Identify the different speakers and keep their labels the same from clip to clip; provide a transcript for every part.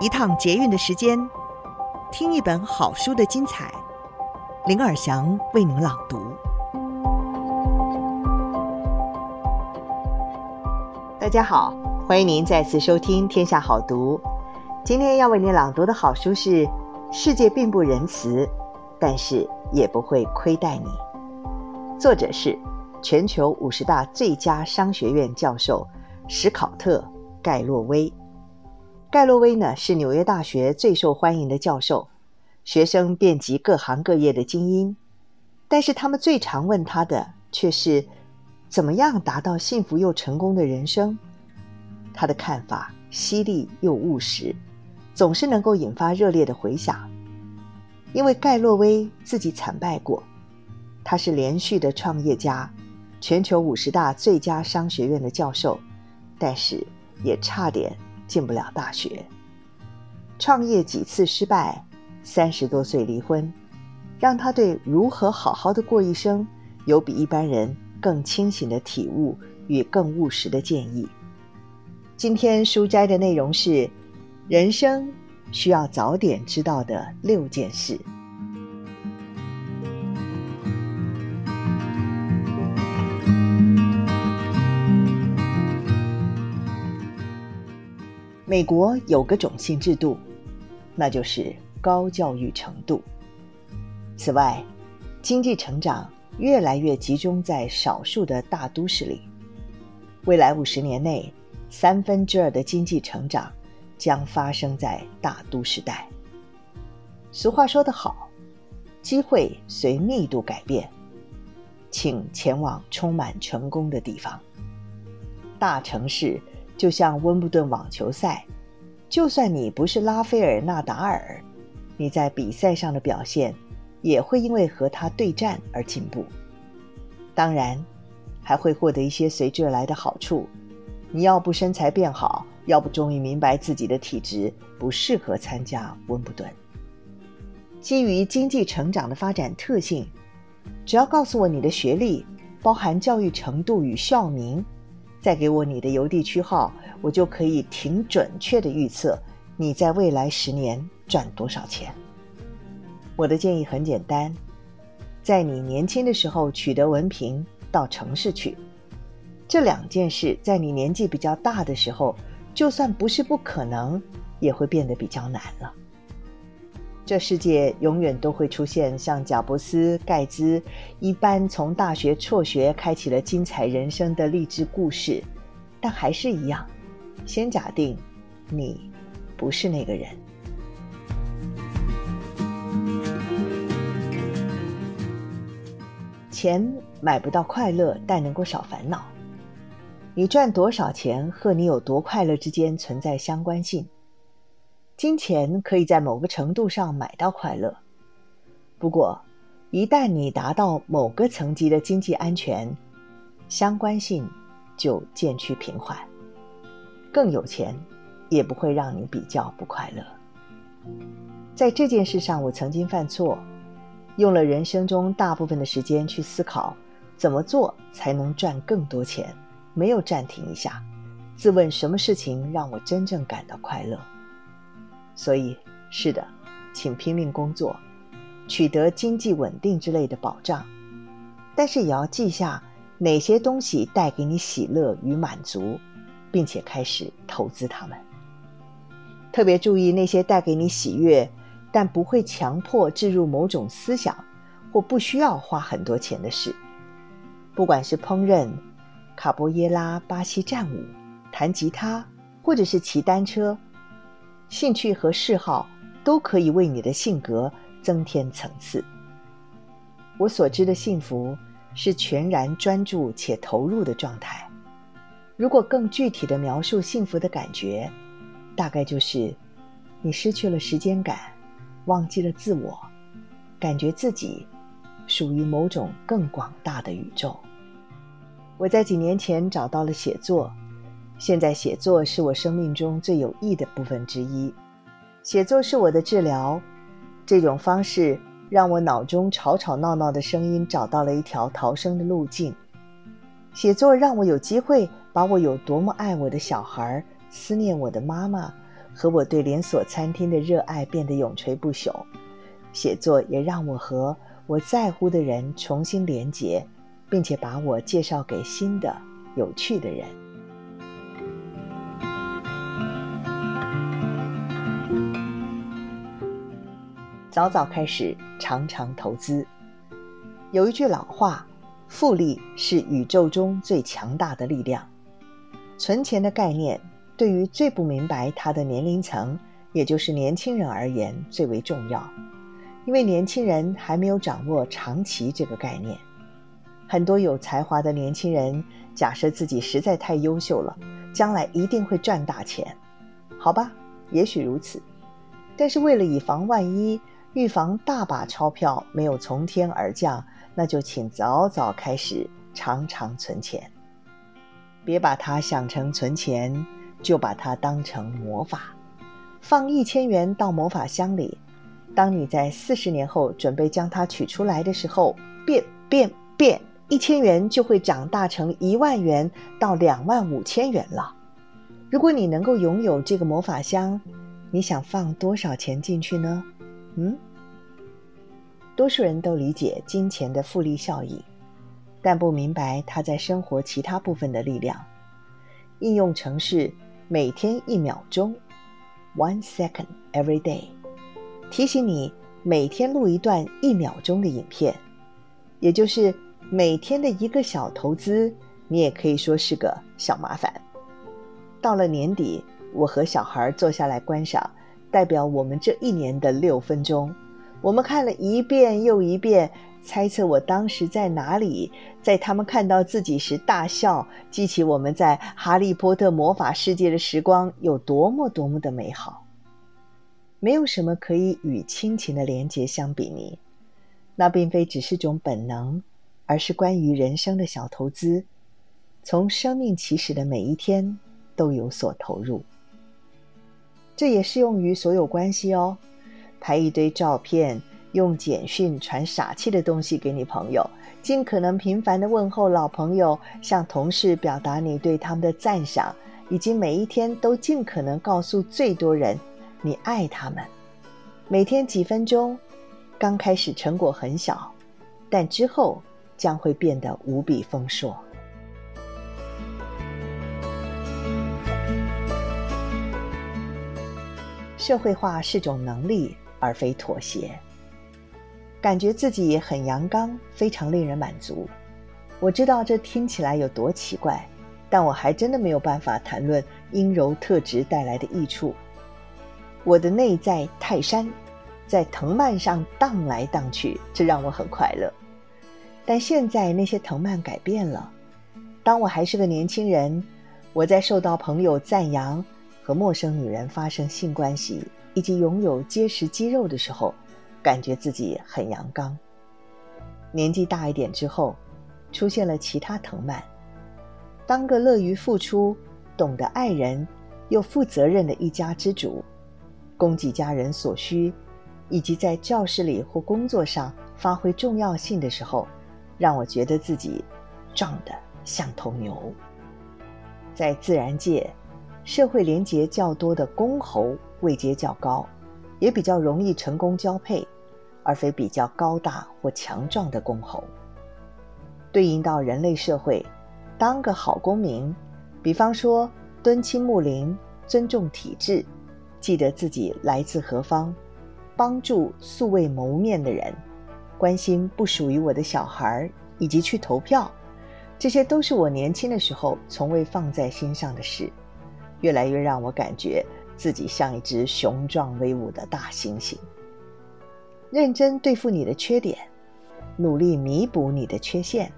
Speaker 1: 一趟捷运的时间，听一本好书的精彩。林尔祥为您朗读。大家好，欢迎您再次收听《天下好读》。今天要为您朗读的好书是《世界并不仁慈，但是也不会亏待你》，作者是全球五十大最佳商学院教授史考特·盖洛威。盖洛威呢，是纽约大学最受欢迎的教授，学生遍及各行各业的精英，但是他们最常问他的却是怎么样达到幸福又成功的人生。他的看法犀利又务实，总是能够引发热烈的回响。因为盖洛威自己惨败过，他是连续的创业家，全球五十大最佳商学院的教授，但是也差点。进不了大学，创业几次失败，三十多岁离婚，让他对如何好好的过一生有比一般人更清醒的体悟与更务实的建议。今天书摘的内容是：人生需要早点知道的六件事。美国有个种姓制度，那就是高教育程度。此外，经济成长越来越集中在少数的大都市里。未来五十年内，三分之二的经济成长将发生在大都市带。俗话说得好，机会随密度改变，请前往充满成功的地方。大城市。就像温布顿网球赛，就算你不是拉斐尔·纳达尔，你在比赛上的表现也会因为和他对战而进步。当然，还会获得一些随之而来的好处。你要不身材变好，要不终于明白自己的体质不适合参加温布顿。基于经济成长的发展特性，只要告诉我你的学历，包含教育程度与校名。再给我你的邮递区号，我就可以挺准确的预测你在未来十年赚多少钱。我的建议很简单，在你年轻的时候取得文凭，到城市去。这两件事在你年纪比较大的时候，就算不是不可能，也会变得比较难了。这世界永远都会出现像贾伯斯、盖茨一般从大学辍学开启了精彩人生的励志故事，但还是一样，先假定你不是那个人。钱买不到快乐，但能够少烦恼。你赚多少钱和你有多快乐之间存在相关性。金钱可以在某个程度上买到快乐，不过，一旦你达到某个层级的经济安全，相关性就渐趋平缓。更有钱，也不会让你比较不快乐。在这件事上，我曾经犯错，用了人生中大部分的时间去思考怎么做才能赚更多钱，没有暂停一下，自问什么事情让我真正感到快乐。所以，是的，请拼命工作，取得经济稳定之类的保障，但是也要记下哪些东西带给你喜乐与满足，并且开始投资它们。特别注意那些带给你喜悦，但不会强迫置入某种思想或不需要花很多钱的事，不管是烹饪、卡波耶拉巴西战舞、弹吉他，或者是骑单车。兴趣和嗜好都可以为你的性格增添层次。我所知的幸福是全然专注且投入的状态。如果更具体的描述幸福的感觉，大概就是你失去了时间感，忘记了自我，感觉自己属于某种更广大的宇宙。我在几年前找到了写作。现在写作是我生命中最有益的部分之一，写作是我的治疗。这种方式让我脑中吵吵闹闹的声音找到了一条逃生的路径。写作让我有机会把我有多么爱我的小孩、思念我的妈妈和我对连锁餐厅的热爱变得永垂不朽。写作也让我和我在乎的人重新连结，并且把我介绍给新的有趣的人。早早开始，常常投资。有一句老话：“复利是宇宙中最强大的力量。”存钱的概念，对于最不明白它的年龄层，也就是年轻人而言，最为重要。因为年轻人还没有掌握长期这个概念。很多有才华的年轻人，假设自己实在太优秀了，将来一定会赚大钱。好吧，也许如此。但是为了以防万一，预防大把钞票没有从天而降，那就请早早开始常常存钱。别把它想成存钱，就把它当成魔法，放一千元到魔法箱里。当你在四十年后准备将它取出来的时候，变变变，一千元就会长大成一万元到两万五千元了。如果你能够拥有这个魔法箱，你想放多少钱进去呢？嗯？多数人都理解金钱的复利效应，但不明白它在生活其他部分的力量。应用程式每天一秒钟，one second every day。提醒你每天录一段一秒钟的影片，也就是每天的一个小投资，你也可以说是个小麻烦。到了年底，我和小孩坐下来观赏，代表我们这一年的六分钟，我们看了一遍又一遍，猜测我当时在哪里，在他们看到自己时大笑，记起我们在哈利波特魔法世界的时光有多么多么的美好。没有什么可以与亲情的连结相比拟，那并非只是种本能，而是关于人生的小投资。从生命起始的每一天都有所投入，这也适用于所有关系哦。拍一堆照片，用简讯传傻气的东西给你朋友，尽可能频繁的问候老朋友，向同事表达你对他们的赞赏，以及每一天都尽可能告诉最多人。你爱他们，每天几分钟，刚开始成果很小，但之后将会变得无比丰硕。社会化是种能力，而非妥协。感觉自己很阳刚，非常令人满足。我知道这听起来有多奇怪，但我还真的没有办法谈论阴柔特质带来的益处。我的内在泰山在藤蔓上荡来荡去，这让我很快乐。但现在那些藤蔓改变了。当我还是个年轻人，我在受到朋友赞扬、和陌生女人发生性关系以及拥有结实肌肉的时候，感觉自己很阳刚。年纪大一点之后，出现了其他藤蔓。当个乐于付出、懂得爱人又负责任的一家之主。供给家人所需，以及在教室里或工作上发挥重要性的时候，让我觉得自己壮得像头牛。在自然界，社会连结较多的公猴位阶较高，也比较容易成功交配，而非比较高大或强壮的公猴。对应到人类社会，当个好公民，比方说敦亲睦邻、尊重体制。记得自己来自何方，帮助素未谋面的人，关心不属于我的小孩，以及去投票，这些都是我年轻的时候从未放在心上的事，越来越让我感觉自己像一只雄壮威武的大猩猩。认真对付你的缺点，努力弥补你的缺陷。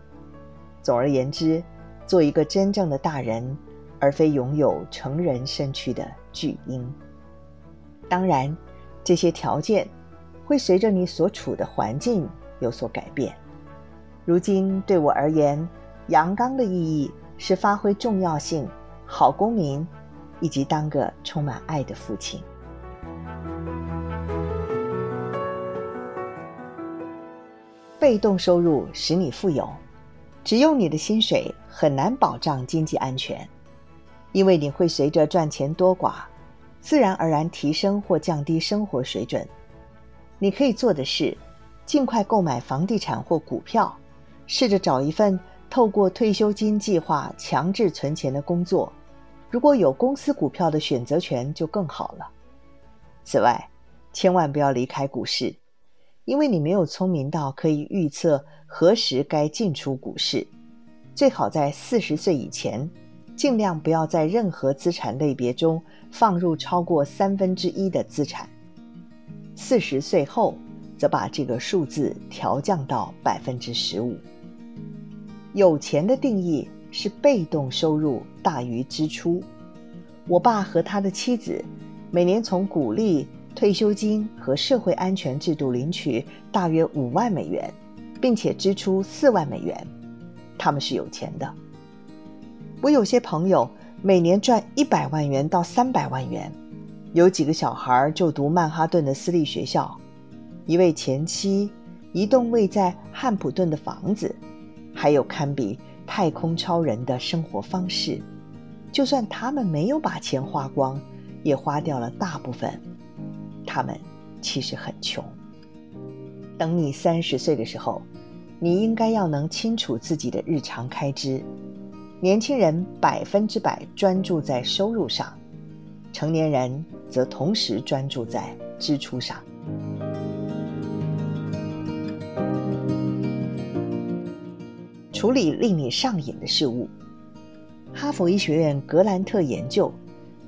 Speaker 1: 总而言之，做一个真正的大人，而非拥有成人身躯的巨婴。当然，这些条件会随着你所处的环境有所改变。如今对我而言，阳刚的意义是发挥重要性、好公民，以及当个充满爱的父亲。被动收入使你富有，只用你的薪水很难保障经济安全，因为你会随着赚钱多寡。自然而然提升或降低生活水准。你可以做的是，尽快购买房地产或股票，试着找一份透过退休金计划强制存钱的工作。如果有公司股票的选择权，就更好了。此外，千万不要离开股市，因为你没有聪明到可以预测何时该进出股市。最好在四十岁以前，尽量不要在任何资产类别中放入超过三分之一的资产。四十岁后，则把这个数字调降到百分之十五。有钱的定义是被动收入大于支出。我爸和他的妻子每年从股利、退休金和社会安全制度领取大约五万美元，并且支出四万美元。他们是有钱的。我有些朋友每年赚一百万元到三百万元，有几个小孩就读曼哈顿的私立学校，一位前妻，一栋位在汉普顿的房子，还有堪比太空超人的生活方式。就算他们没有把钱花光，也花掉了大部分。他们其实很穷。等你三十岁的时候，你应该要能清楚自己的日常开支。年轻人百分之百专注在收入上，成年人则同时专注在支出上。处理令你上瘾的事物。哈佛医学院格兰特研究，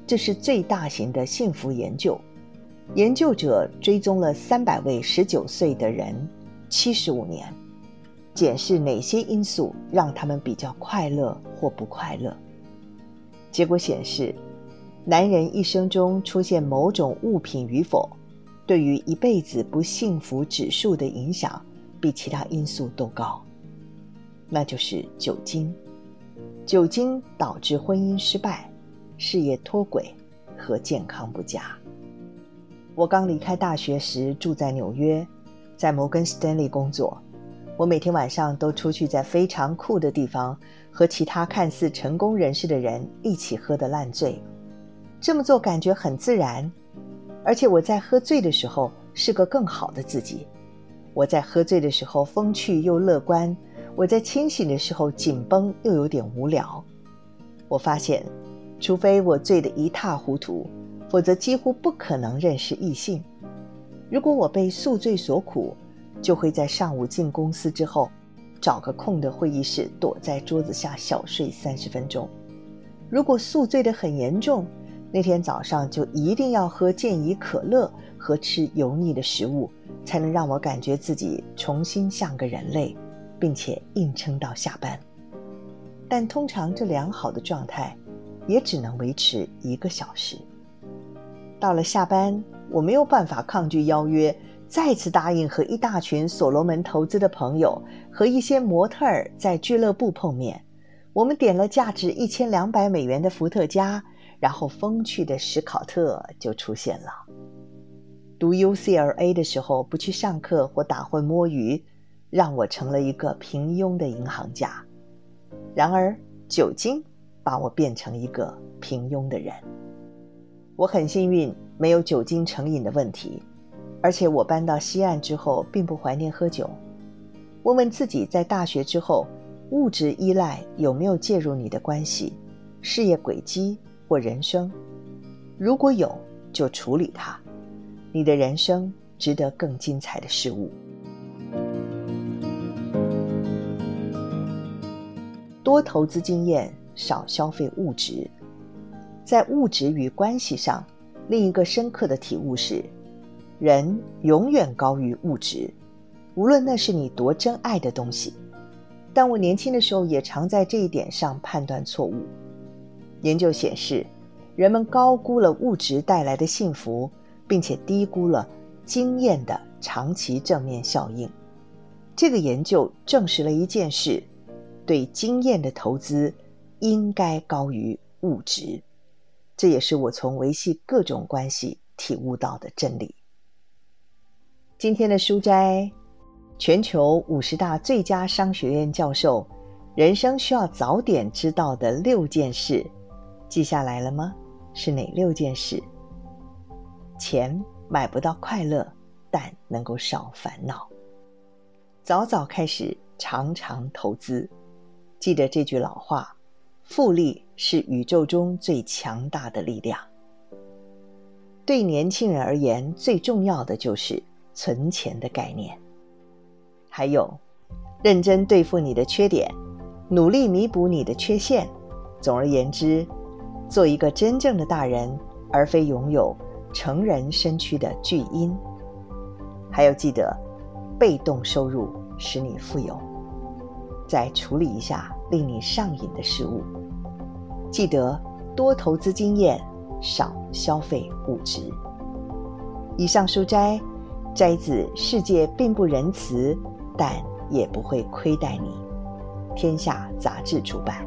Speaker 1: 这是最大型的幸福研究。研究者追踪了三百位十九岁的人，七十五年。检视哪些因素让他们比较快乐或不快乐。结果显示，男人一生中出现某种物品与否，对于一辈子不幸福指数的影响比其他因素都高。那就是酒精。酒精导致婚姻失败、事业脱轨和健康不佳。我刚离开大学时住在纽约，在摩根士丹利工作。我每天晚上都出去，在非常酷的地方和其他看似成功人士的人一起喝得烂醉。这么做感觉很自然，而且我在喝醉的时候是个更好的自己。我在喝醉的时候风趣又乐观，我在清醒的时候紧绷又有点无聊。我发现，除非我醉得一塌糊涂，否则几乎不可能认识异性。如果我被宿醉所苦，就会在上午进公司之后，找个空的会议室，躲在桌子下小睡三十分钟。如果宿醉得很严重，那天早上就一定要喝健怡可乐和吃油腻的食物，才能让我感觉自己重新像个人类，并且硬撑到下班。但通常这良好的状态，也只能维持一个小时。到了下班，我没有办法抗拒邀约。再次答应和一大群所罗门投资的朋友和一些模特儿在俱乐部碰面。我们点了价值一千两百美元的伏特加，然后风趣的史考特就出现了。读 UCLA 的时候不去上课或打混摸鱼，让我成了一个平庸的银行家。然而酒精把我变成一个平庸的人。我很幸运，没有酒精成瘾的问题。而且我搬到西岸之后，并不怀念喝酒。问问自己，在大学之后，物质依赖有没有介入你的关系、事业轨迹或人生？如果有，就处理它。你的人生值得更精彩的事物。多投资经验，少消费物质。在物质与关系上，另一个深刻的体悟是。人永远高于物质，无论那是你多珍爱的东西。但我年轻的时候也常在这一点上判断错误。研究显示，人们高估了物质带来的幸福，并且低估了经验的长期正面效应。这个研究证实了一件事：对经验的投资应该高于物质。这也是我从维系各种关系体悟到的真理。今天的书斋，全球五十大最佳商学院教授，人生需要早点知道的六件事，记下来了吗？是哪六件事？钱买不到快乐，但能够少烦恼。早早开始，常常投资。记得这句老话：复利是宇宙中最强大的力量。对年轻人而言，最重要的就是存钱的概念。还有，认真对付你的缺点，努力弥补你的缺陷。总而言之，做一个真正的大人，而非拥有成人身躯的巨婴。还要记得，被动收入使你富有。再处理一下令你上瘾的事物，记得多投资经验，少消费物质。以上书摘摘自《世界并不仁慈，但也不会亏待你》，天下杂志出版。